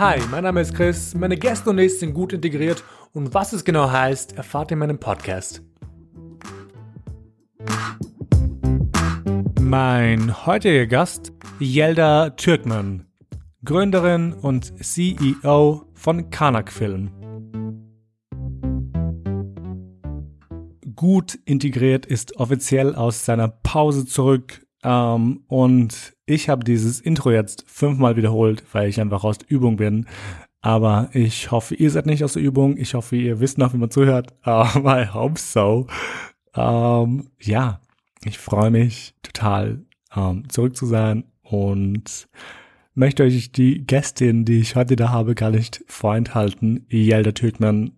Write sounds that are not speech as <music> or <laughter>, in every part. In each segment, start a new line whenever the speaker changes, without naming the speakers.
Hi, mein Name ist Chris, meine Gäste und ich sind gut integriert und was es genau heißt, erfahrt ihr in meinem Podcast. Mein heutiger Gast, Yelda Türkman, Gründerin und CEO von Kanak Film. Gut integriert ist offiziell aus seiner Pause zurück ähm, und ich habe dieses Intro jetzt fünfmal wiederholt, weil ich einfach aus der Übung bin. Aber ich hoffe, ihr seid nicht aus der Übung. Ich hoffe, ihr wisst noch, wie man zuhört. <laughs> Aber I hope so. Ähm, ja, ich freue mich total, ähm, zurück zu sein und möchte euch die Gästin, die ich heute da habe, gar nicht vorenthalten. Yelda Türkman.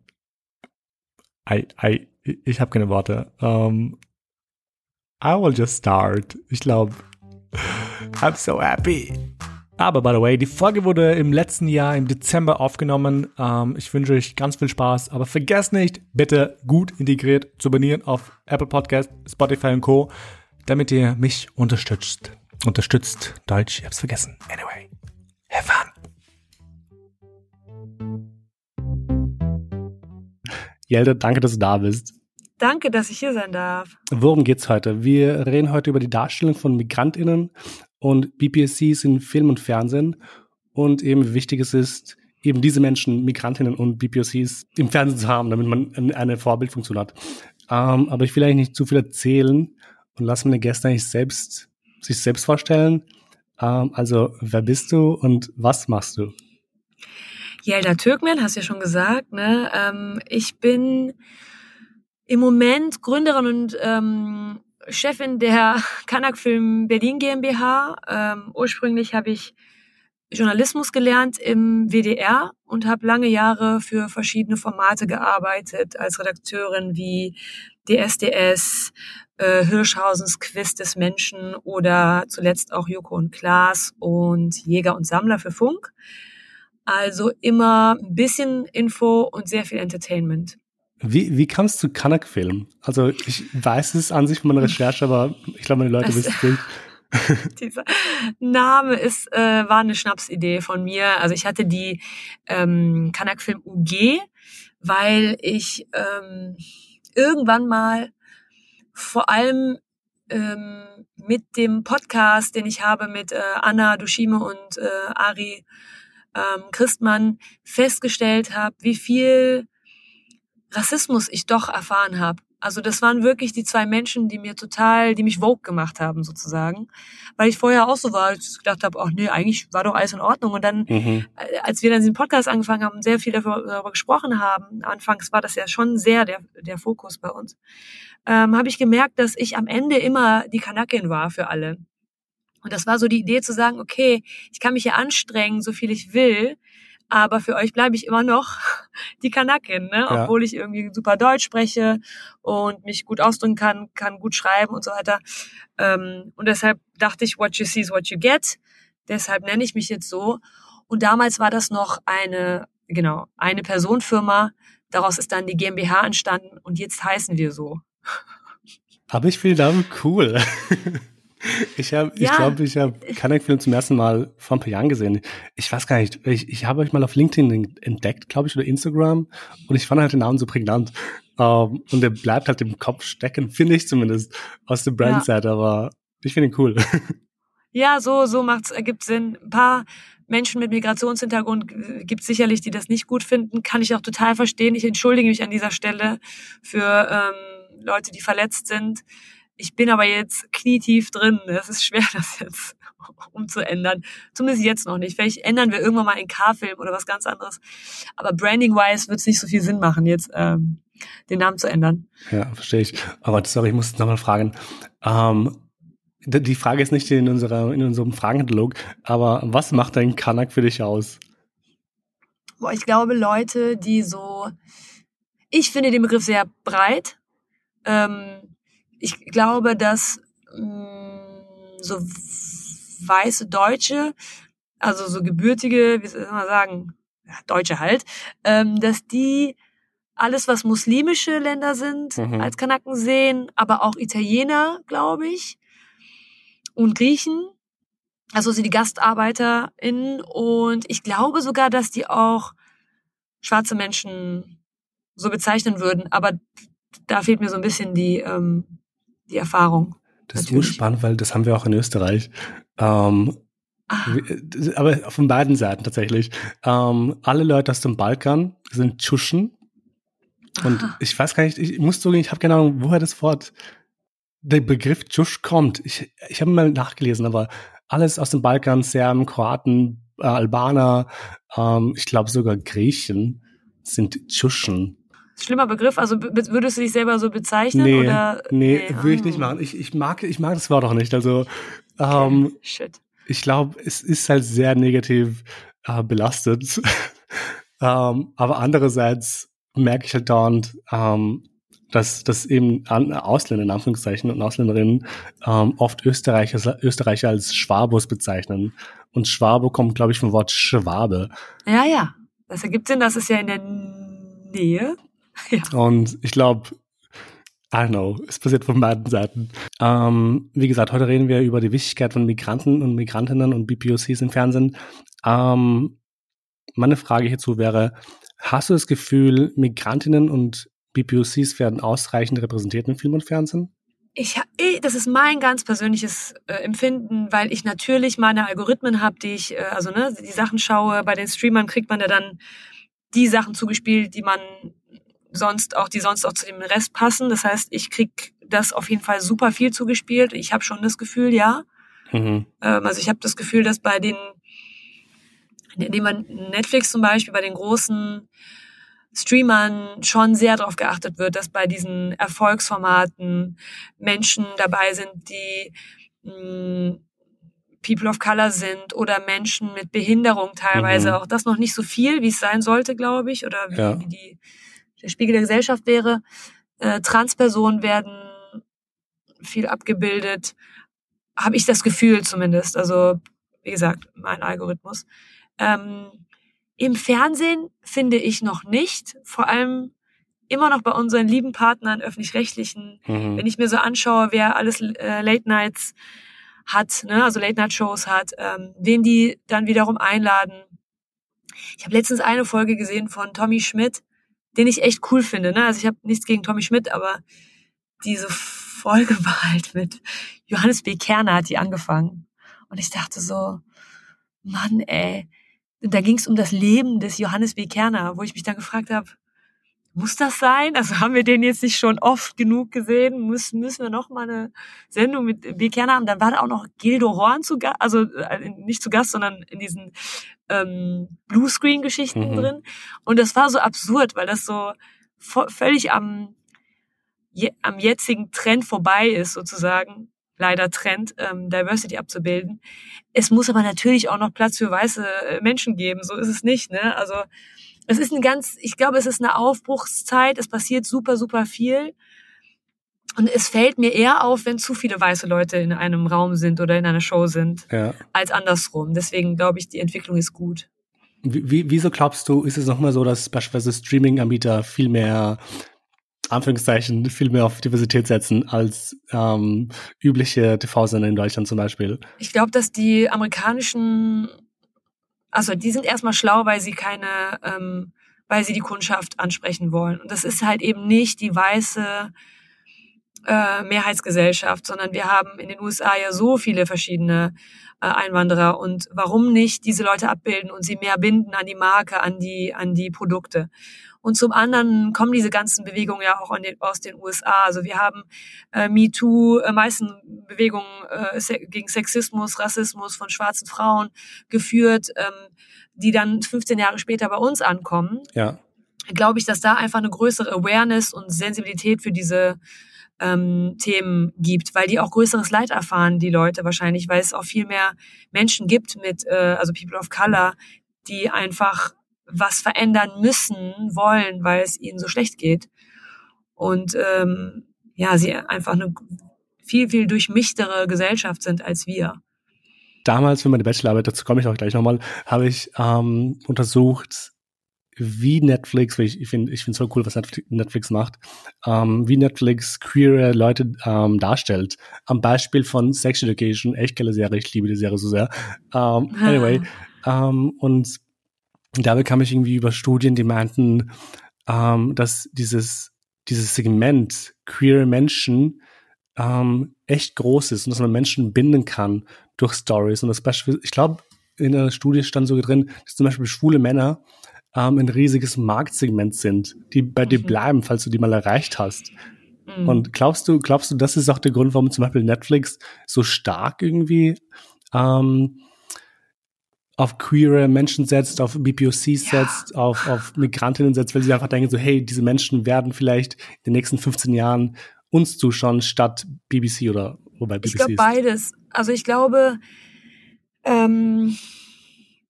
I, I, ich habe keine Worte. Um, I will just start. Ich glaube, I'm so happy. Aber by the way, die Folge wurde im letzten Jahr im Dezember aufgenommen. Ähm, ich wünsche euch ganz viel Spaß, aber vergesst nicht, bitte gut integriert zu abonnieren auf Apple Podcast, Spotify und Co., damit ihr mich unterstützt. Unterstützt. Deutsch, ich hab's vergessen. Anyway, have fun. Jelda, danke, dass du da bist.
Danke, dass ich hier sein darf.
Worum geht's heute? Wir reden heute über die Darstellung von MigrantInnen und BPSCs in Film und Fernsehen und eben wie wichtig es ist, eben diese Menschen, Migrantinnen und BPOCs im Fernsehen zu haben, damit man eine Vorbildfunktion hat. Ähm, aber ich will eigentlich nicht zu viel erzählen und lasse meine Gäste eigentlich selbst, sich selbst vorstellen. Ähm, also, wer bist du und was machst du?
Yelda Türkmen, hast du ja schon gesagt, ne? Ähm, ich bin im Moment Gründerin und ähm, Chefin der <laughs> Kanak Film Berlin GmbH. Ähm, ursprünglich habe ich Journalismus gelernt im WDR und habe lange Jahre für verschiedene Formate gearbeitet, als Redakteurin wie DSDS, äh, Hirschhausens Quiz des Menschen oder zuletzt auch Joko und Klaas und Jäger und Sammler für Funk. Also immer ein bisschen Info und sehr viel Entertainment.
Wie, wie kam es zu Kanak-Film? Also ich weiß es an sich von meiner Recherche, aber ich glaube, meine Leute wissen es nicht. <laughs>
Dieser Name ist, äh, war eine Schnapsidee von mir. Also ich hatte die ähm, Kanak-Film UG, weil ich ähm, irgendwann mal vor allem ähm, mit dem Podcast, den ich habe mit äh, Anna Dushime und äh, Ari ähm, Christmann, festgestellt habe, wie viel Rassismus ich doch erfahren habe. Also das waren wirklich die zwei Menschen, die mir total, die mich woke gemacht haben sozusagen, weil ich vorher auch so war, ich gedacht habe, ach nee, eigentlich war doch alles in Ordnung. Und dann, mhm. Äh, als wir dann diesen Podcast angefangen haben, sehr viel darüber, gesprochen haben, anfangs war das ja schon sehr der, der Fokus bei uns, ähm, habe ich gemerkt, dass ich am Ende immer die Kanakin war für alle. Und das war so die Idee zu sagen, okay, ich kann mich ja anstrengen, so viel ich will, aber für euch bleibe ich immer noch <laughs> die Kanakin, ne? Ja. obwohl ich irgendwie super Deutsch spreche und mich gut ausdrücken kann, kann gut schreiben und so weiter. Ähm, und deshalb dachte ich, what you see is what you get. Deshalb nenne ich mich jetzt so. Und damals war das noch eine, genau, eine Personenfirma. Daraus ist dann die GmbH entstanden und jetzt heißen wir so.
Aber ich finde Namen cool. <laughs> Ich habe, ja. ich glaube, ich habe Kanak-Film zum ersten Mal vor ein paar Jahren gesehen. Ich weiß gar nicht, ich, ich habe euch mal auf LinkedIn entdeckt, glaube ich, oder Instagram, und ich fand halt den Namen so prägnant. Um, ähm, und der bleibt halt im Kopf stecken, <laughs> finde ich zumindest, aus der Brandseite, ja. aber ich finde ihn cool.
Ja, so, so macht's, ergibt Sinn. Ein paar Menschen mit Migrationshintergrund gibt sicherlich, die das nicht gut finden, kann ich auch total verstehen. Ich entschuldige mich an dieser Stelle für ähm, Leute, die verletzt sind. Ich bin aber jetzt knietief drin. Es ist schwer, <laughs> das jetzt umzuändern. Zumindest jetzt noch nicht. Vielleicht ändern wir irgendwann mal einen K-Film oder was ganz anderes. Aber branding-wise wird es nicht so viel Sinn machen, jetzt ähm, den Namen zu ändern.
Ja, verstehe ich. Aber sorry, ich muss nochmal fragen. Ähm, die Frage ist nicht in, unserer, in unserem Fragenkatalog, aber was macht ein Kanak für dich aus?
Boah, ich glaube, Leute, die so, ich finde den Begriff sehr breit. Ähm, ich glaube, dass mh, mm, so weiße Deutsche, also so gebürtige, wie soll man sagen, ja, Deutsche halt, ähm, dass die alles, was muslimische Länder sind, mhm. als Kanaken sehen, aber auch Italiener, glaube ich, und Griechen. Also sie die GastarbeiterInnen und ich glaube sogar, dass die auch schwarze Menschen so bezeichnen würden, aber da fehlt mir so ein bisschen die, ähm, die Erfahrung.
Das natürlich. ist spannend, weil das haben wir auch in Österreich. Ähm, ah. aber von beiden Seiten tatsächlich. Ähm, alle Leute aus dem Balkan sind Tschuschen. Und Aha. ich weiß gar nicht, ich muss zugeben, ich habe keine Ahnung, woher das Wort, der Begriff Tschusch kommt. Ich, ich habe mal nachgelesen, aber alles aus dem Balkan, Serben, Kroaten, äh, Albaner, ähm, ich glaube sogar Griechen sind Tschuschen.
Schlimmer Begriff, also würdest du dich selber so bezeichnen?
Nee,
oder?
nee, nee würde ich nicht ah. machen. Ich, ich, mag, ich mag das Wort auch nicht. Also ähm, okay. Shit. ich glaube, es ist halt sehr negativ äh, belastet. <laughs> ähm, aber andererseits merke ich halt dauernd, ähm, dass, dass eben Ausländer in Anführungszeichen und Ausländerinnen ähm, oft Österreicher, Österreicher als Schwabos bezeichnen. Und Schwabo kommt, glaube ich, vom Wort Schwabe.
Ja, ja. Das ergibt Sinn, das ist ja in der Nähe. <laughs> Ja.
Und ich glaube, I don't know, es passiert von beiden Seiten. Ähm, wie gesagt, heute reden wir über die Wichtigkeit von Migranten und Migrantinnen und BPOCs im Fernsehen. Ähm, meine Frage hierzu wäre, hast du das Gefühl, Migrantinnen und BPOCs werden ausreichend repräsentiert in Film und Fernsehen?
Ich, das ist mein ganz persönliches äh, Empfinden, weil ich natürlich meine Algorithmen habe, die ich, äh, also ne, die Sachen schaue. Bei den Streamern kriegt man ja dann die Sachen zugespielt, die man sonst auch, die sonst auch zu dem Rest passen. Das heißt, ich krieg das auf jeden Fall super viel zugespielt. Ich habe schon das Gefühl, ja. Mhm. Ähm, also ich habe das Gefühl, dass bei den, nehmen wir Netflix zum Beispiel, bei den großen Streamern schon sehr darauf geachtet wird, dass bei diesen Erfolgsformaten Menschen dabei sind, die mh, hm, People of Color sind oder Menschen mit Behinderung teilweise. Mhm. Auch das noch nicht so viel, wie es sein sollte, glaube ich, oder wie, ja. wie die der Spiegel der Gesellschaft wäre. Äh, Transpersonen werden viel abgebildet, habe ich das Gefühl zumindest. Also wie gesagt, mein Algorithmus. Ähm, Im Fernsehen finde ich noch nicht, vor allem immer noch bei unseren lieben Partnern öffentlich-rechtlichen. Mhm. Wenn ich mir so anschaue, wer alles äh, Late Nights hat, ne, also Late Night Shows hat, ähm, wen die dann wiederum einladen. Ich habe letztens eine Folge gesehen von Tommy Schmidt, den ich echt cool finde. Ne? Also ich habe nichts gegen Tommy Schmidt, aber diese Folge <laughs> war halt mit Johannes B. Kerner hat die angefangen. Und ich dachte so, Mann, ey. Und da ging es um das Leben des Johannes B. Kerner, wo ich mich dann gefragt habe, muss das sein? Also haben wir den jetzt nicht schon oft genug gesehen? Müssen, müssen wir noch mal eine Sendung mit B. Kerner haben? Dann war da auch noch Gildo Horn zu Gast, also äh, nicht zu Gast, sondern in diesen ähm, Bluescreen-Geschichten mhm. drin. Und das war so absurd, weil das so völlig am, je, am jetzigen Trend vorbei ist, sozusagen. Leider Trend, ähm, Diversity abzubilden. Es muss aber natürlich auch noch Platz für weiße äh, Menschen geben. So ist es nicht, ne? Also, es ist ein ganz, ich glaube, es ist eine Aufbruchszeit. Es passiert super, super viel. Und es fällt mir eher auf, wenn zu viele weiße Leute in einem Raum sind oder in einer Show sind, ja. als andersrum. Deswegen glaube ich, die Entwicklung ist gut.
Wie, wieso glaubst du, ist es nochmal so, dass beispielsweise Streaming-Anbieter viel mehr, Anführungszeichen, viel mehr auf Diversität setzen als ähm, übliche TV-Sender in Deutschland zum Beispiel?
Ich glaube, dass die amerikanischen, also die sind erstmal schlau, weil sie keine, ähm, weil sie die Kundschaft ansprechen wollen. Und das ist halt eben nicht die weiße äh, Mehrheitsgesellschaft, sondern wir haben in den USA ja so viele verschiedene äh, Einwanderer und warum nicht diese Leute abbilden und sie mehr binden an die Marke, an die, an die Produkte. Und zum anderen kommen diese ganzen Bewegungen ja auch den, aus den USA. Also wir haben äh, MeToo, äh, meisten Bewegungen äh, se gegen Sexismus, Rassismus von schwarzen Frauen geführt, ähm, die dann 15 Jahre später bei uns ankommen.
Ja.
Glaube ich, dass da einfach eine größere Awareness und Sensibilität für diese ähm, Themen gibt, weil die auch größeres Leid erfahren, die Leute wahrscheinlich, weil es auch viel mehr Menschen gibt mit, äh, also People of Color, die einfach was verändern müssen, wollen, weil es ihnen so schlecht geht. Und ähm, ja, sie einfach eine viel, viel durchmichtere Gesellschaft sind als wir.
Damals für meine Bachelorarbeit, dazu komme ich auch gleich nochmal, habe ich ähm, untersucht, wie Netflix, weil ich, ich finde ich finde so cool, was Netflix macht, ähm, wie Netflix queere Leute ähm, darstellt. Am Beispiel von Sex Education, echt geile Serie, ich liebe die Serie so sehr. Ähm, <laughs> anyway, ähm, und da bekam ich irgendwie über Studien, die meinten, ähm, dass dieses, dieses Segment queere Menschen ähm, echt groß ist und dass man Menschen binden kann durch Stories. Und das Beispiel, ich glaube, in der Studie stand sogar drin, dass zum Beispiel schwule Männer ähm, ein riesiges Marktsegment sind, die bei mhm. dir bleiben, falls du die mal erreicht hast. Mhm. Und glaubst du, glaubst du, das ist auch der Grund, warum zum Beispiel Netflix so stark irgendwie ähm, auf queere Menschen setzt, auf BPOCs ja. setzt, auf, auf Migrantinnen setzt, weil sie einfach denken so, hey, diese Menschen werden vielleicht in den nächsten 15 Jahren uns zuschauen, statt BBC oder wobei BBC
Ich glaube beides. Also ich glaube, ähm,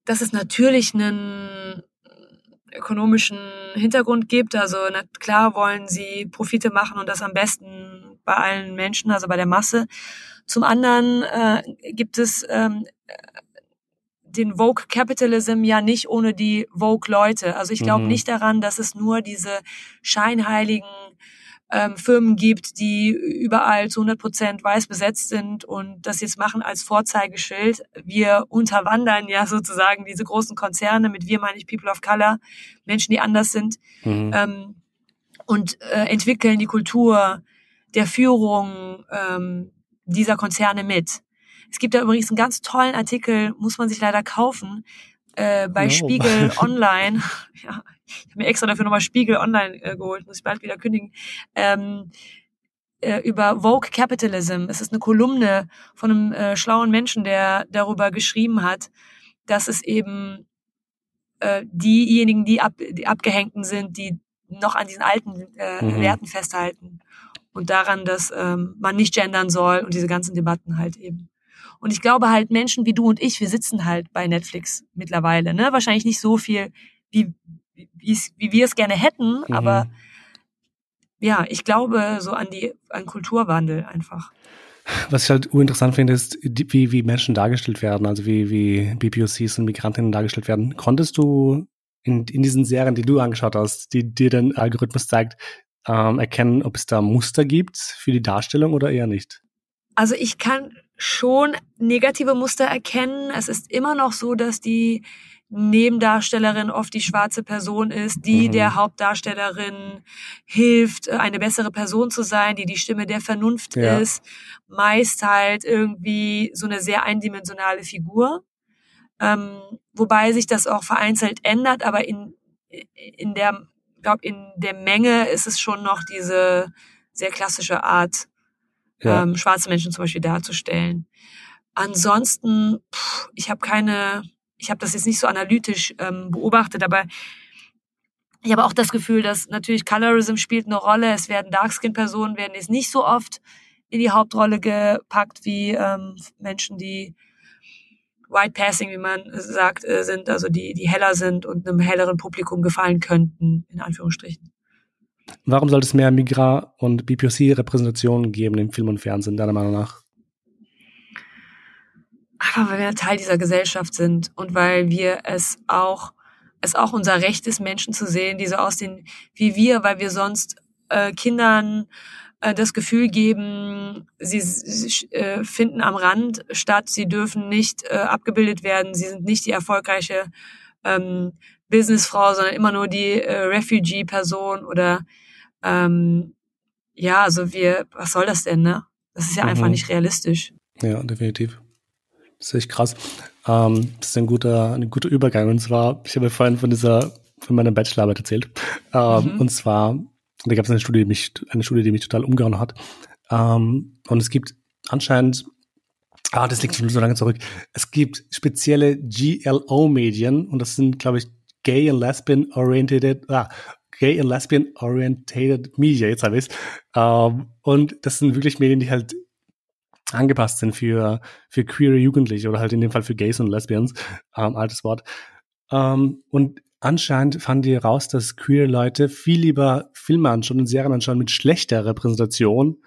dass es natürlich einen ökonomischen Hintergrund gibt. Also na, klar wollen sie Profite machen und das am besten bei allen Menschen, also bei der Masse. Zum anderen äh, gibt es ähm, den Vogue Capitalism ja nicht ohne die Vogue Leute. Also ich glaube mhm. nicht daran, dass es nur diese scheinheiligen ähm, Firmen gibt, die überall zu 100 Prozent weiß besetzt sind und das jetzt machen als Vorzeigeschild. Wir unterwandern ja sozusagen diese großen Konzerne, mit wir meine ich People of Color, Menschen, die anders sind, mhm. ähm, und äh, entwickeln die Kultur der Führung ähm, dieser Konzerne mit. Es gibt da übrigens einen ganz tollen Artikel, muss man sich leider kaufen, äh, bei no. Spiegel <laughs> Online. ja, ich habe mir extra dafür nochmal Spiegel Online äh, geholt, muss ich bald wieder kündigen. Ähm, äh, über Vogue Capitalism. Es ist eine Kolumne von einem äh, schlauen Menschen, der darüber geschrieben hat, dass es eben äh, diejenigen, die, ab, die abgehängten sind, die noch an diesen alten äh, mhm. Werten festhalten und daran, dass ähm, man nicht gendern soll und diese ganzen Debatten halt eben. Und ich glaube halt Menschen wie du und ich, wir sitzen halt bei Netflix mittlerweile, ne? Wahrscheinlich nicht so viel, wie, wie, wie wir es gerne hätten, mhm. aber ja, ich glaube so an die, an Kulturwandel einfach.
Was ich halt uninteressant finde, ist, wie, wie Menschen dargestellt werden, also wie, wie BPOCs und Migrantinnen dargestellt werden. Konntest du in, in diesen Serien, die du angeschaut hast, die dir den Algorithmus zeigt, ähm, erkennen, ob es da Muster gibt für die Darstellung oder eher nicht?
Also ich kann schon negative Muster erkennen. Es ist immer noch so, dass die Nebendarstellerin oft die schwarze Person ist, die mhm. der Hauptdarstellerin hilft, äh, eine bessere Person zu sein, die die Stimme der Vernunft ja. ist. Meist halt irgendwie so eine sehr eindimensionale Figur. Ähm, wobei sich das auch vereinzelt ändert, aber in, in der, glaube in der Menge ist es schon noch diese sehr klassische Art, ja. ähm, schwarze Menschen zum Beispiel darzustellen. Ansonsten, pff, ich habe keine ich habe das jetzt nicht so analytisch ähm, beobachtet, aber ich habe auch das Gefühl, dass natürlich Colorism spielt eine Rolle. Es werden Darkskin-Personen werden jetzt nicht so oft in die Hauptrolle gepackt wie ähm, Menschen, die White Passing, wie man sagt, äh, sind, also die, die heller sind und einem helleren Publikum gefallen könnten, in Anführungsstrichen.
Warum sollte es mehr Migra- und BPOC-Repräsentationen geben im Film und Fernsehen, deiner Meinung nach?
aber weil wir Teil dieser Gesellschaft sind und weil wir es auch, es auch unser Recht ist, Menschen zu sehen, die so aussehen wie wir, weil wir sonst äh, Kindern äh, das Gefühl geben, sie, sie äh, finden am Rand statt, sie dürfen nicht äh, abgebildet werden, sie sind nicht die erfolgreiche ähm, Businessfrau, sondern immer nur die äh, Refugee-Person oder ähm, ja, also wir, was soll das denn, ne? Das ist ja mhm. einfach nicht realistisch.
Ja, definitiv. Das ist echt krass. Ähm, das ist ein guter, ein guter Übergang. Und zwar, ich habe vorhin von dieser, von meiner Bachelorarbeit erzählt. <laughs> Ähm, mhm. Und zwar, da gab es eine Studie, die mich, eine Studie, die mich total umgehauen hat. Ähm, und es gibt anscheinend, ah, das liegt schon so lange zurück. Es gibt spezielle GLO-Medien und das sind, glaube ich, Gay and Lesbian Oriented, ah, Gay and Lesbian Orientated Media, jetzt habe ich es. Ähm, und das sind wirklich Medien, die halt angepasst sind für, für queere Jugendliche oder halt in dem Fall für Gays und Lesbians, ähm, altes Wort. Ähm, und anscheinend fanden die raus, dass queere Leute viel lieber Filme anschauen und Serien anschauen mit schlechter Repräsentation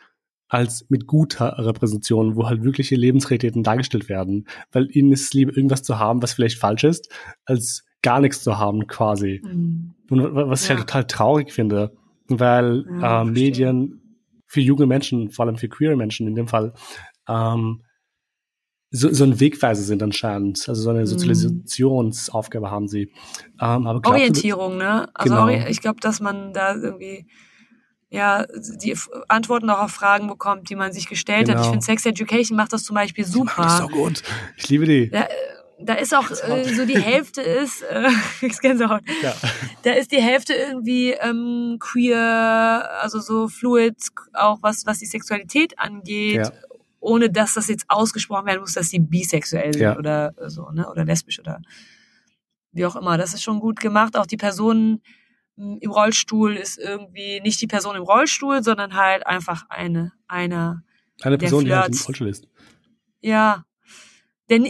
als mit guter Repräsentation, wo halt wirkliche Lebensrealitäten dargestellt werden. Weil ihnen ist es lieber, irgendwas zu haben, was vielleicht falsch ist, als gar nichts zu haben quasi. Mhm. Und was ich halt total traurig finde, weil ja, äh, Medien für junge Menschen, vor allem für queere Menschen in dem Fall, ähm, so, so ein Wegweiser sind anscheinend. Also so eine mhm. Sozialisationsaufgabe haben sie.
Ähm, aber Orientierung, ne? Also genau. ich glaube, dass man da irgendwie ja die Antworten auch auf Fragen bekommt, die man sich gestellt genau. hat. Ich finde Sex Education macht das zum Beispiel super. Das ist
so gut. Ich liebe die.
Ja, da ist auch äh, so die Hälfte ist, äh, <laughs> ich Gänsehaut. Ja. Da ist die Hälfte irgendwie ähm, queer, also so fluid, auch was was die Sexualität angeht, ja. ohne dass das jetzt ausgesprochen werden muss, dass sie bisexuell sind ja. oder so, ne, oder lesbisch oder wie auch immer. Das ist schon gut gemacht. Auch die Person hm, im Rollstuhl ist irgendwie nicht die Person im Rollstuhl, sondern halt einfach eine einer
eine Person, die halt im Rollstuhl ist.
Ja, denn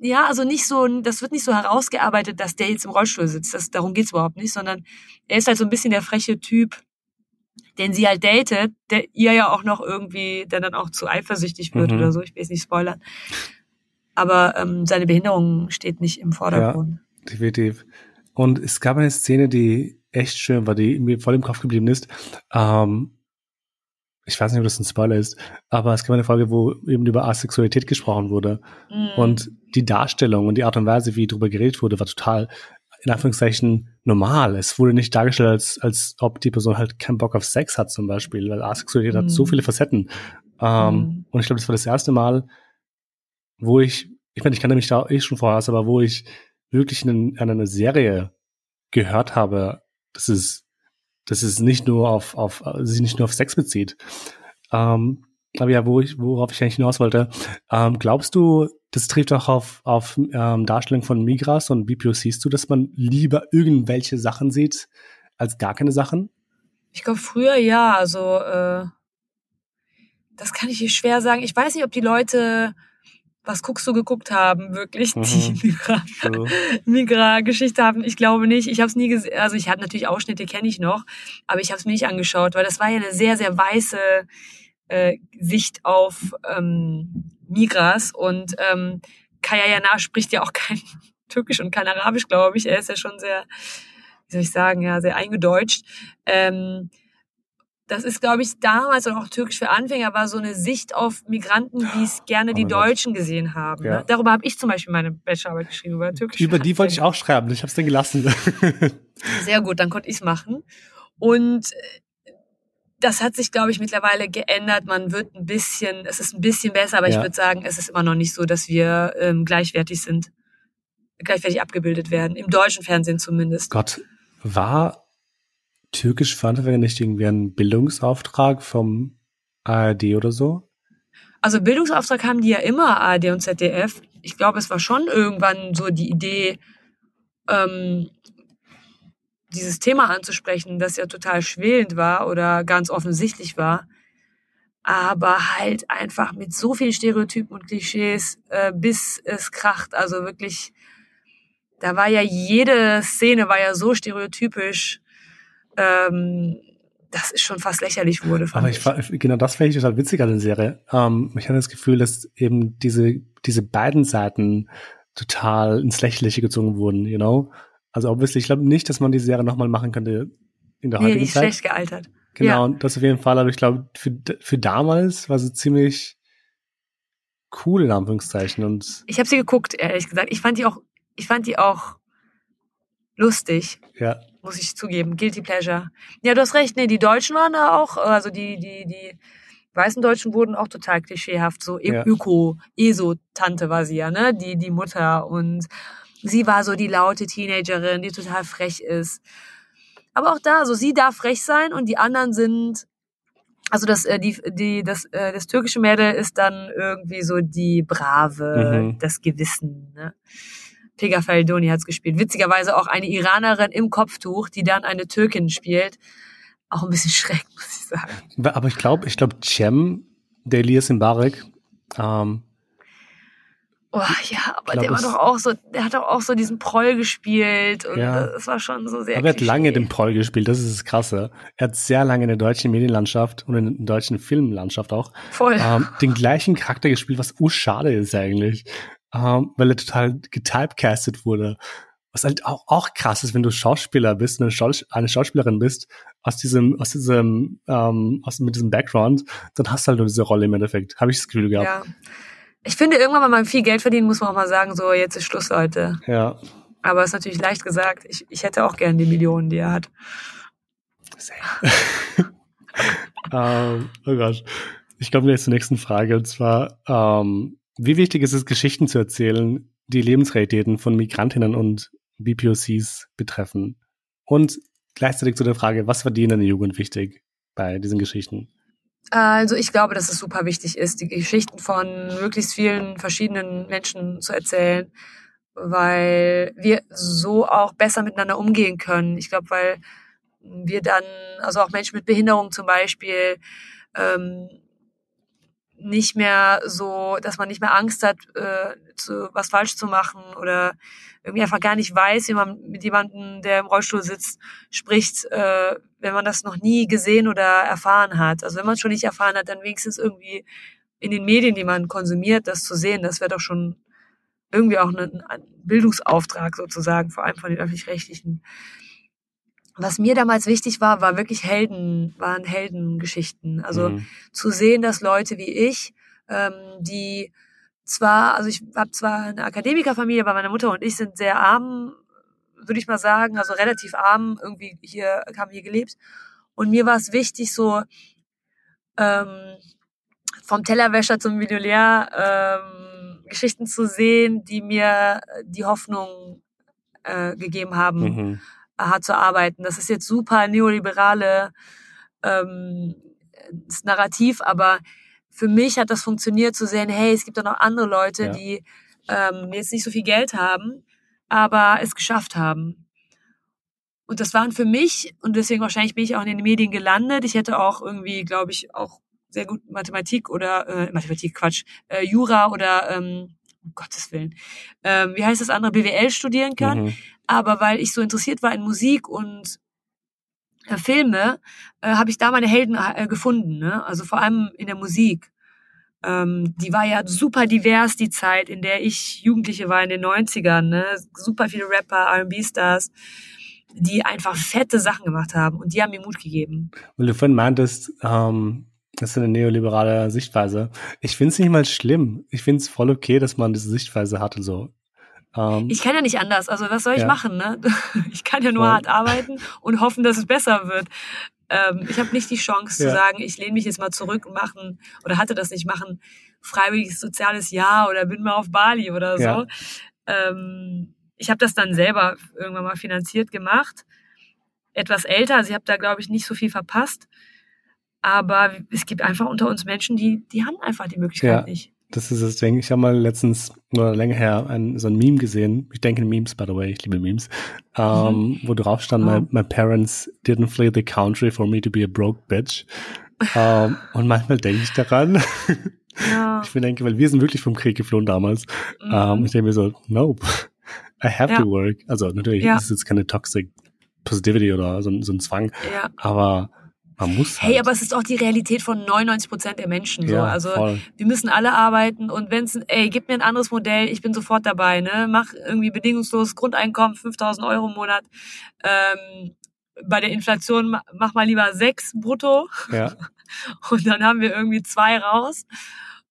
ja, also nicht so, das wird nicht so herausgearbeitet, dass der jetzt im Rollstuhl sitzt. Das, darum geht's überhaupt nicht, sondern er ist halt so ein bisschen der freche Typ, den sie halt datet, der ihr ja auch noch irgendwie, der dann auch zu eifersüchtig wird mhm. oder so. Ich will es nicht spoilern. Aber ähm, seine Behinderung steht nicht im Vordergrund.
Ja, definitiv. Und es gab eine Szene, die echt schön war, die mir voll im Kopf geblieben ist. Ähm, ich weiß nicht, ob das ein Spoiler ist, aber es gab eine Folge, wo eben über Asexualität gesprochen wurde. Mhm. Und die Darstellung und die Art und Weise, wie darüber geredet wurde, war total, in Anführungszeichen, normal. Es wurde nicht dargestellt, als, als ob die Person halt keinen Bock auf Sex hat, zum Beispiel, weil Asexualität mhm. hat so mhm. viele Facetten. Ähm, mhm. Und ich glaube, das war das erste Mal, wo ich, ich meine, ich kannte mich da eh schon vorher, aber wo ich wirklich in, in einer Serie gehört habe, dass es dass es nicht nur auf, auf sich nicht nur auf Sex bezieht. Ähm, aber ja, wo ich, worauf ich eigentlich hinaus wollte, ähm, glaubst du, das trifft auch auf, auf ähm, Darstellung von Migras und BPO siehst du, dass man lieber irgendwelche Sachen sieht, als gar keine Sachen?
Ich glaube, früher ja, also äh, das kann ich dir schwer sagen. Ich weiß nicht, ob die Leute was guckst du geguckt haben, wirklich mhm. die <laughs> Migra-Geschichte haben. Ich glaube nicht. Ich habe es nie gesehen. Also ich habe natürlich Ausschnitte, kenne ich noch, aber ich habe es mir nicht angeschaut, weil das war ja eine sehr, sehr weiße äh, Sicht auf ähm, Migras und ähm, Kaya Jana spricht ja auch kein <laughs> Türkisch und kein Arabisch, glaube ich. Er ist ja schon sehr, wie soll ich sagen, ja, sehr eingedeutscht. Ähm, das ist, glaube ich, damals und auch Türkisch für Anfänger war so eine Sicht auf Migranten, wie es gerne oh die Deutschen Gott. gesehen haben. Ja. Ne? Darüber habe ich zum Beispiel meine Bachelorarbeit geschrieben, über Türkisch.
Über die wollte ich auch schreiben, ich habe es dann gelassen. <laughs>
Sehr gut, dann konnte ich es machen. Und äh, das hat sich, glaube ich, mittlerweile geändert. Man wird ein bisschen, es ist ein bisschen besser, aber ja. ich würde sagen, es ist immer noch nicht so, dass wir ähm, gleichwertig sind, gleichwertig abgebildet werden. Im deutschen Fernsehen zumindest.
Gott, war türkisch Fernsehen nicht irgendwie ein Bildungsauftrag vom ARD oder so?
Also Bildungsauftrag haben die ja immer, ARD und ZDF. Ich glaube, es war schon irgendwann so die Idee, ähm, dieses Thema anzusprechen, das ja total schwelend war oder ganz offensichtlich war. Aber halt einfach mit so vielen Stereotypen und Klischees, äh, bis es kracht. Also wirklich, da war ja jede Szene war ja so stereotypisch ähm, das ist schon fast lächerlich wurde.
Aber ich, ich. genau das fände ich total witzig an der Serie. Ähm, ich hatte das Gefühl, dass eben diese, diese beiden Seiten total ins Lächerliche gezogen wurden, you know? Also obviously, ich glaube nicht, dass man die Serie nochmal machen könnte in der heutigen nee, die ist Zeit.
schlecht gealtert.
Genau, ja. und das auf jeden Fall, aber ich glaube, für, für damals war sie ziemlich cool, in Anführungszeichen. Und
ich habe sie geguckt, ehrlich gesagt. Ich fand die auch, ich fand die auch lustig.
Ja
muss ich zugeben. Guilty Pleasure. Ja, du hast recht, nee, die Deutschen waren da auch, also die, die, die weißen Deutschen wurden auch total klischeehaft, so ja. Öko, ESO-Tante war sie ja, ne, die, die Mutter und sie war so die laute Teenagerin, die total frech ist. Aber auch da, so sie darf frech sein und die anderen sind also das äh, die die das äh, das türkische Mädel ist dann irgendwie so die brave mhm. das Gewissen ne Pega Faldoni hat's gespielt. Witzigerweise auch eine Iranerin im Kopftuch, die dann eine Türkin spielt. Auch ein bisschen <laughs> schräg, muss ich sagen.
Aber ich glaube, ich glaube, Cem, der Elias Mbarek, ähm,
Oh ja, aber glaub, der war doch auch so, der hat doch auch so diesen Proll gespielt und ja. das war schon so sehr.
Aber er hat lange den Proll gespielt, das ist das Krasse. Er hat sehr lange in der deutschen Medienlandschaft und in der deutschen Filmlandschaft auch
Voll.
Ähm, den gleichen Charakter gespielt, was urschade ist eigentlich ähm, weil er total getypecastet wurde. was halt auch, auch krass ist, wenn du Schauspieler bist, eine, Schaus eine Schauspielerin bist, aus diesem, aus diesem, ähm, aus, mit diesem Background, dann hast du halt nur diese Rolle im Endeffekt. Habe ich das Gefühl gehabt.
Ja. Ich finde, irgendwann, wenn man viel Geld verdienen, muss man auch mal sagen, so, jetzt ist Schluss, Leute.
Ja.
Aber ist natürlich leicht gesagt. Ich, ich hätte auch gern die Millionen, die er hat. <laughs>
ähm, oh Gott. Ich komme gleich zur nächsten Frage. Und zwar, ähm, wie wichtig ist es, Geschichten zu erzählen, die Lebensrealitäten von Migrantinnen und BPOCs betreffen? Und gleichzeitig zu der Frage, was verdient eine Jugend wichtig bei diesen Geschichten?
Also ich glaube, dass es super wichtig ist, die Geschichten von möglichst vielen verschiedenen Menschen zu erzählen, weil wir so auch besser miteinander umgehen können. Ich glaube, weil wir dann, also auch Menschen mit Behinderung zum Beispiel, ähm, nicht mehr so, dass man nicht mehr Angst hat, äh, zu, was falsch zu machen oder irgendwie einfach gar nicht weiß, wie man mit jemandem, der im Rollstuhl sitzt, spricht, äh, wenn man das noch nie gesehen oder erfahren hat. Also wenn man es schon nicht erfahren hat, dann wenigstens irgendwie in den Medien, die man konsumiert, das zu sehen, das wäre doch schon irgendwie auch ein Bildungsauftrag sozusagen, vor allem von den öffentlich-rechtlichen. Was mir damals wichtig war, war wirklich Helden, waren Heldengeschichten. Also mhm. zu sehen, dass Leute wie ich, ähm, die zwar, also ich habe zwar eine Akademikerfamilie, aber meine Mutter und ich sind sehr arm, würde ich mal sagen, also relativ arm, irgendwie hier, haben hier gelebt. Und mir war es wichtig, so ähm, vom Tellerwäscher zum Millionär ähm, Geschichten zu sehen, die mir die Hoffnung äh, gegeben haben. Mhm hart zu arbeiten. Das ist jetzt super neoliberale ähm, Narrativ, aber für mich hat das funktioniert zu sehen, hey, es gibt doch noch andere Leute, ja. die ähm, jetzt nicht so viel Geld haben, aber es geschafft haben. Und das waren für mich, und deswegen wahrscheinlich bin ich auch in den Medien gelandet. Ich hätte auch irgendwie, glaube ich, auch sehr gut Mathematik oder äh, Mathematik, Quatsch, äh, Jura oder ähm, um Gottes Willen, ähm, wie heißt das andere, BWL studieren können. Mhm. Aber weil ich so interessiert war in Musik und äh, Filme, äh, habe ich da meine Helden äh, gefunden. Ne? Also vor allem in der Musik. Ähm, die war ja super divers, die Zeit, in der ich Jugendliche war in den 90ern. Ne? Super viele Rapper, R&B-Stars die einfach fette Sachen gemacht haben und die haben mir Mut gegeben.
Weil du vorhin meintest, ähm, das ist eine neoliberale Sichtweise. Ich finde es nicht mal schlimm. Ich finde es voll okay, dass man diese Sichtweise hat und so.
Ähm, ich kann ja nicht anders. Also was soll ich ja. machen? Ne? <laughs> Ich kann ja nur voll. hart arbeiten und hoffen, dass es besser wird. Ähm, ich habe nicht die Chance ja. zu sagen, ich lehne mich jetzt mal zurück und machen oder hatte das nicht machen freiwilliges soziales Jahr oder bin mal auf Bali oder so. Ja. Ähm, ich habe das dann selber irgendwann mal finanziert gemacht. Etwas älter, also ich habe da glaube ich nicht so viel verpasst. Aber es gibt einfach unter uns Menschen, die, die haben einfach die Möglichkeit ja, nicht.
Das ist das Ding. Ich habe mal letztens oder länger her ein, so ein Meme gesehen. Ich denke in Memes, by the way. Ich liebe Memes. Ähm, mhm. Wo drauf stand, oh. my, my parents didn't flee the country for me to be a broke bitch. ähm, <laughs> und manchmal denke ich daran. Ja. <laughs> Ich denke, weil wir sind wirklich vom Krieg geflohen damals. Mhm. Ähm, ich denke mir so, nope. I have ja. to work. Also natürlich ja. ist es jetzt keine toxic positivity oder so, so ein Zwang. Aber man muss
halt. Hey, aber es ist auch die Realität von 99 Prozent der Menschen. So. Ja, also voll. wir müssen alle arbeiten und wenn es, ey, gib mir ein anderes Modell, ich bin sofort dabei. Ne, mach irgendwie bedingungslos Grundeinkommen 5.000 Euro im Monat. Ähm, bei der Inflation mach mal lieber sechs brutto. Ja. <laughs> Und dann haben wir irgendwie zwei raus.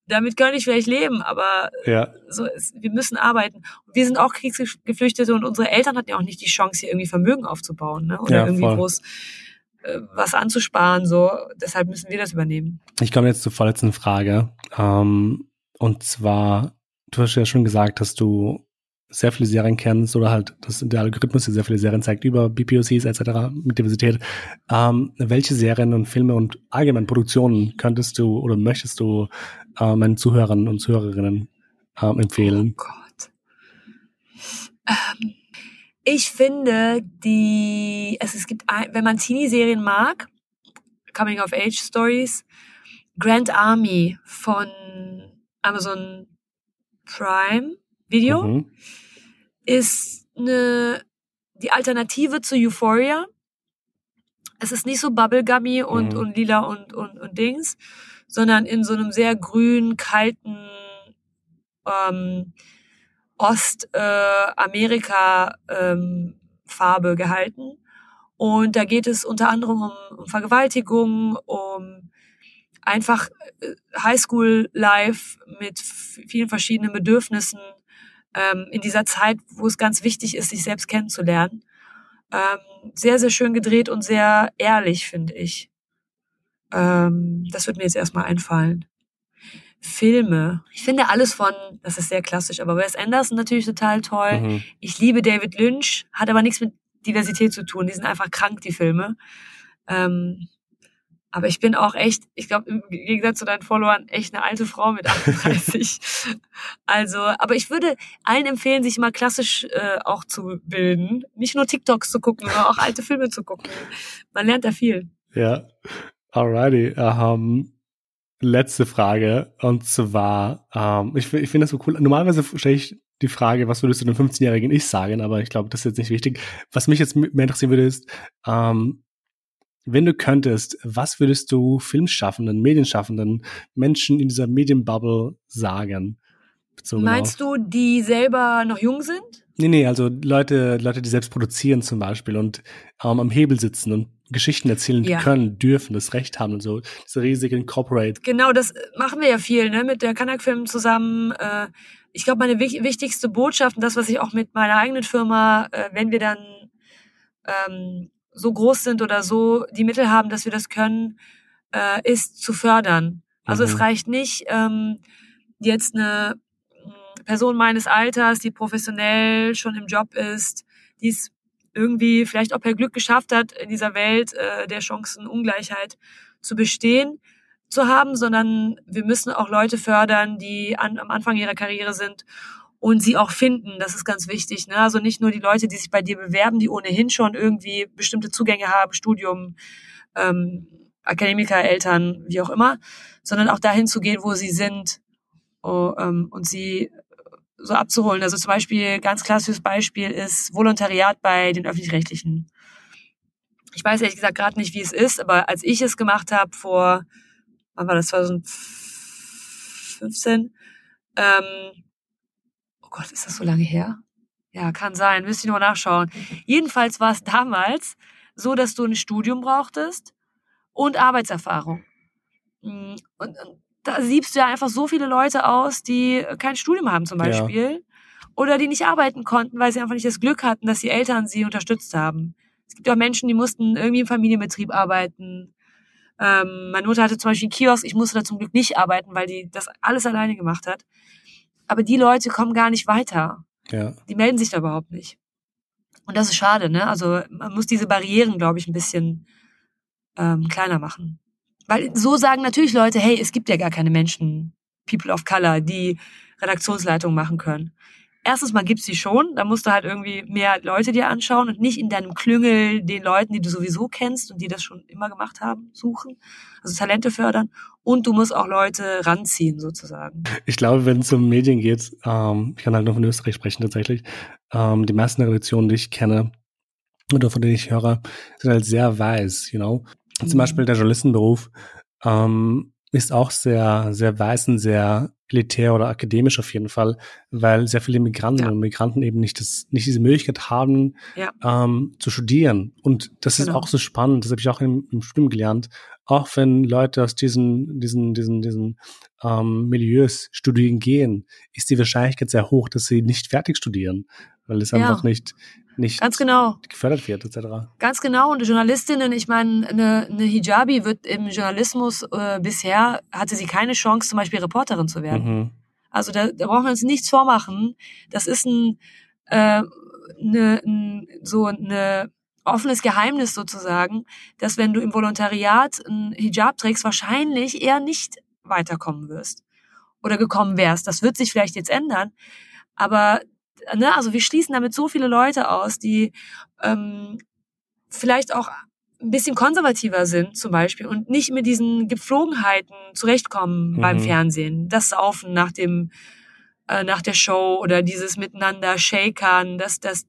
Damit kann ich vielleicht leben, aber ja. so ist, wir müssen arbeiten. Wir sind auch Kriegsgeflüchtete und unsere Eltern hatten ja auch nicht die Chance, hier irgendwie Vermögen aufzubauen, ne? Oder ja, irgendwie voll. groß was anzusparen. So, deshalb müssen wir das übernehmen.
Ich komme jetzt zur vorletzten Frage. Ähm, und zwar, du hast ja schon gesagt, dass du sehr viele Serien kennst oder halt, dass der Algorithmus dir sehr viele Serien zeigt über BPOCs etc. mit Diversität. Ähm, welche Serien und Filme und allgemein Produktionen könntest du oder möchtest du äh, meinen Zuhörern und Zuhörerinnen ähm, empfehlen?
Oh Gott. Ähm, ich finde, die, also es gibt, ein, wenn man Teenie-Serien mag, Coming-of-Age-Stories, Grand Army von Amazon Prime Video mhm. ist eine, die Alternative zu Euphoria. Es ist nicht so bubblegummy und, mhm. und lila und, und, und Dings, sondern in so einem sehr grünen, kalten, ähm, Ostamerika-Farbe ähm, gehalten. Und da geht es unter anderem um, um Vergewaltigung, um einfach äh, Highschool-Life mit vielen verschiedenen Bedürfnissen ähm, in dieser Zeit, wo es ganz wichtig ist, sich selbst kennenzulernen. Ähm, sehr, sehr schön gedreht und sehr ehrlich, finde ich. Ähm, das wird mir jetzt erstmal einfallen. Filme. Ich finde alles von, das ist sehr klassisch, aber Wes Anderson natürlich total toll. Mhm. Ich liebe David Lynch, hat aber nichts mit Diversität zu tun. Die sind einfach krank, die Filme. Ähm, aber ich bin auch echt, ich glaube, im Gegensatz zu deinen Followern, echt eine alte Frau mit 38. <laughs> also, aber ich würde allen empfehlen, sich mal klassisch äh, auch zu bilden. Nicht nur TikToks zu gucken, sondern auch alte Filme zu gucken. Man lernt da viel.
Ja, alrighty. Um, letzte Frage. Und zwar, um, ich, ich finde das so cool. Normalerweise stelle ich die Frage, was würdest du dem 15-jährigen Ich sagen? Aber ich glaube, das ist jetzt nicht wichtig. Was mich jetzt mehr interessieren würde, ist, ähm, wenn du könntest, was würdest du Filmschaffenden, Medienschaffenden, Menschen in dieser Medienbubble sagen?
Meinst auf? du, die selber noch jung sind?
Nee, nee, also Leute, Leute, die selbst produzieren zum Beispiel und ähm, am Hebel sitzen und Geschichten erzählen ja. können, dürfen, das Recht haben und so. Diese riesigen Corporate.
Genau, das machen wir ja viel, ne, mit der Kanak Film zusammen. Äh, ich glaube, meine wichtigste Botschaft und das, was ich auch mit meiner eigenen Firma, äh, wenn wir dann ähm, so groß sind oder so die Mittel haben, dass wir das können, äh, ist zu fördern. Also mhm. es reicht nicht, ähm, jetzt eine mm, Person meines Alters, die professionell schon im Job ist, die es irgendwie vielleicht auch per Glück geschafft hat, in dieser Welt äh, der Chancenungleichheit zu bestehen, zu haben, sondern wir müssen auch Leute fördern, die an, am Anfang ihrer Karriere sind und sie auch finden. Das ist ganz wichtig. Ne? Also nicht nur die Leute, die sich bei dir bewerben, die ohnehin schon irgendwie bestimmte Zugänge haben, Studium, ähm, Akademiker, Eltern, wie auch immer, sondern auch dahin zu gehen, wo sie sind oh, ähm, und sie so abzuholen. Also zum Beispiel, ganz klassisches Beispiel ist Volontariat bei den öffentlich-rechtlichen. Ich weiß ehrlich gesagt gerade nicht, wie es ist, aber als ich es gemacht habe vor, wann war das, 2015, ähm, oh Gott, ist das so lange her? Ja, kann sein, müsste ich nur nachschauen. Jedenfalls war es damals so, dass du ein Studium brauchtest und Arbeitserfahrung. Mm, und, und da siebst du ja einfach so viele Leute aus, die kein Studium haben zum Beispiel. Ja. Oder die nicht arbeiten konnten, weil sie einfach nicht das Glück hatten, dass die Eltern sie unterstützt haben. Es gibt auch Menschen, die mussten irgendwie im Familienbetrieb arbeiten. Ähm, meine Mutter hatte zum Beispiel einen Kiosk, ich musste da zum Glück nicht arbeiten, weil die das alles alleine gemacht hat. Aber die Leute kommen gar nicht weiter. Ja. Die melden sich da überhaupt nicht. Und das ist schade, ne? Also man muss diese Barrieren, glaube ich, ein bisschen ähm, kleiner machen. Weil so sagen natürlich Leute, hey, es gibt ja gar keine Menschen, People of Color, die Redaktionsleitung machen können erstens mal gibt's die schon, da musst du halt irgendwie mehr Leute dir anschauen und nicht in deinem Klüngel den Leuten, die du sowieso kennst und die das schon immer gemacht haben, suchen. Also Talente fördern und du musst auch Leute ranziehen sozusagen.
Ich glaube, wenn es um Medien geht, ähm, ich kann halt nur von Österreich sprechen tatsächlich, ähm, die meisten Redaktionen, die ich kenne oder von denen ich höre, sind halt sehr weiß, you know. Mhm. Zum Beispiel der Journalistenberuf ähm, ist auch sehr, sehr weiß und sehr elitär oder akademisch auf jeden Fall, weil sehr viele Migranten ja. und Migranten eben nicht das, nicht diese Möglichkeit haben, ja. ähm, zu studieren. Und das genau. ist auch so spannend. Das habe ich auch im, im Studium gelernt. Auch wenn Leute aus diesen, diesen, diesen, diesen ähm, Milieus studieren gehen, ist die Wahrscheinlichkeit sehr hoch, dass sie nicht fertig studieren, weil es ja. einfach nicht nicht
Ganz genau.
gefördert wird, etc.
Ganz genau. Und Journalistinnen, ich meine, eine, eine Hijabi wird im Journalismus äh, bisher, hatte sie keine Chance, zum Beispiel Reporterin zu werden. Mhm. Also da, da brauchen wir uns nichts vormachen. Das ist ein, äh, ne, ein so eine offenes Geheimnis sozusagen, dass wenn du im Volontariat ein Hijab trägst, wahrscheinlich eher nicht weiterkommen wirst oder gekommen wärst. Das wird sich vielleicht jetzt ändern, aber ne, also wir schließen damit so viele Leute aus, die ähm, vielleicht auch ein bisschen konservativer sind zum Beispiel und nicht mit diesen Gepflogenheiten zurechtkommen mhm. beim Fernsehen. Das Saufen nach dem äh, nach der Show oder dieses Miteinander Shakern, das das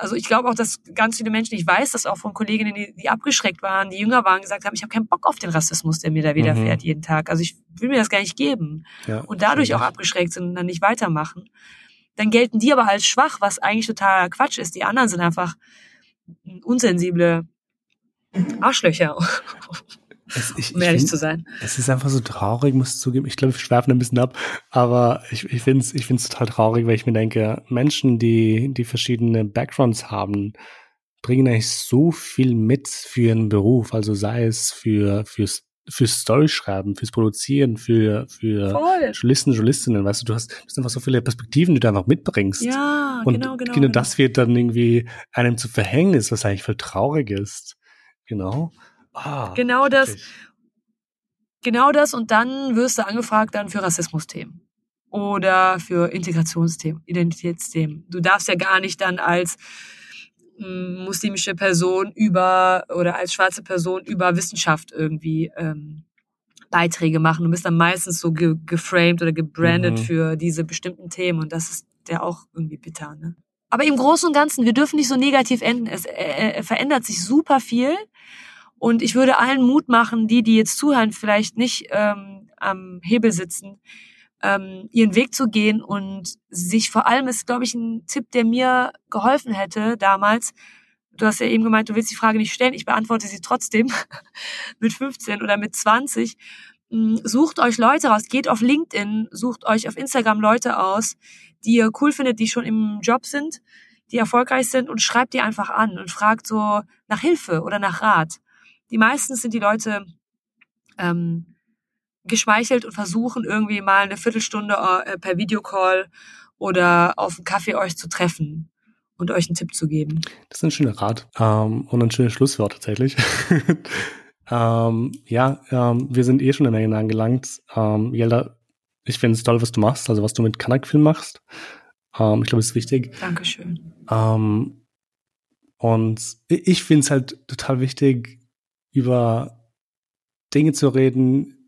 also ich glaube auch, dass ganz viele Menschen, ich weiß das auch von Kolleginnen, die, die abgeschreckt waren, die jünger waren, gesagt haben, ich habe keinen Bock auf den Rassismus, der mir da widerfährt mhm. jeden Tag. Also ich will mir das gar nicht geben. Ja, und dadurch auch abgeschreckt sind und dann nicht weitermachen. Dann gelten die aber als schwach, was eigentlich totaler Quatsch ist. Die anderen sind einfach unsensible Arschlöcher. <laughs>
Es, ich, um ehrlich find, zu sein. Es ist einfach so traurig, muss ich zugeben. Ich glaube, wir schwerfen ein bisschen ab, aber ich, ich finde es ich find's total traurig, weil ich mir denke, Menschen, die, die verschiedene Backgrounds haben, bringen eigentlich so viel mit für ihren Beruf. Also sei es für, fürs fürs Storyschreiben, fürs Produzieren, für, für Voll. Journalisten, Journalistinnen, weißt du, du hast, du hast einfach so viele Perspektiven, die du einfach mitbringst.
Ja,
und
genau, genau.
genau das wird dann irgendwie einem zu Verhängnis, was eigentlich voll traurig ist. Genau.
Ah, genau das. Genau das und dann wirst du angefragt dann für Rassismusthemen oder für Integrationsthemen, Identitätsthemen. Du darfst ja gar nicht dann als muslimische Person über oder als schwarze Person über Wissenschaft irgendwie ähm, Beiträge machen. Du bist dann meistens so ge geframed oder gebrandet mhm. für diese bestimmten Themen und das ist ja auch irgendwie bitter. Ne? Aber im Großen und Ganzen, wir dürfen nicht so negativ enden. Es äh, äh verändert sich super viel und ich würde allen Mut machen, die, die jetzt zuhören, vielleicht nicht ähm, am Hebel sitzen, ähm, ihren Weg zu gehen und sich vor allem ist, glaube ich, ein Tipp, der mir geholfen hätte damals. Du hast ja eben gemeint, du willst die Frage nicht stellen. Ich beantworte sie trotzdem <laughs> mit 15 oder mit 20. Hm, sucht euch Leute raus, geht auf LinkedIn, sucht euch auf Instagram Leute aus, die ihr cool findet, die schon im Job sind, die erfolgreich sind und schreibt die einfach an und fragt so nach Hilfe oder nach Rat die meisten sind die Leute ähm, geschmeichelt und versuchen irgendwie mal eine Viertelstunde äh, per Videocall oder auf einen Kaffee euch zu treffen und euch einen Tipp zu geben.
Das ist ein schöner Rat ähm, und ein schönes Schlusswort tatsächlich. <laughs> ähm, ja, ähm, wir sind eh schon in Menge angelangt. Ähm, Jelda, ich finde es toll, was du machst, also was du mit Kanak-Film machst. Ähm, ich glaube, es ist wichtig.
Dankeschön.
Ähm, und ich finde es halt total wichtig, über Dinge zu reden,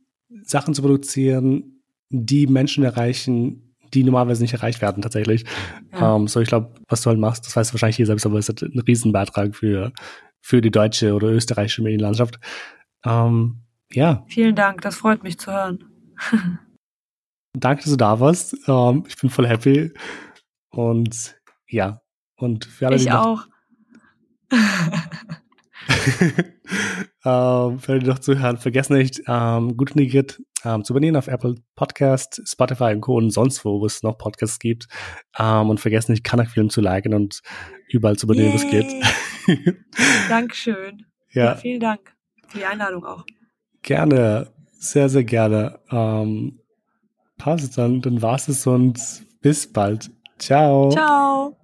Sachen zu produzieren, die Menschen erreichen, die normalerweise nicht erreicht werden tatsächlich. Ja. Um, ähm, so, ich glaube, was du halt machst, das weißt du wahrscheinlich hier selbst, aber es ist ein Riesenbeitrag für, für die deutsche oder österreichische Medienlandschaft. Um, ähm, ja.
Vielen Dank, das freut mich zu hören. <laughs>
Danke, dass du da warst. Um, ähm, ich bin voll happy. Und ja, und
für alle, ich die auch. <laughs> <laughs>
ähm, für die noch zuhören, vergessen nicht, ähm, gut integriert ähm, zu abonnieren auf Apple Podcast, Spotify und Co. und sonst wo, wo es noch Podcasts gibt. Ähm, und vergessen nicht, Kanak-Film zu liken und überall zu abonnieren, wo es geht. <laughs>
Dankeschön. Ja. ja. Vielen Dank für die Einladung auch.
Gerne, sehr, sehr gerne. Ähm, passt, dann, dann war es und bis bald. Ciao.
Ciao.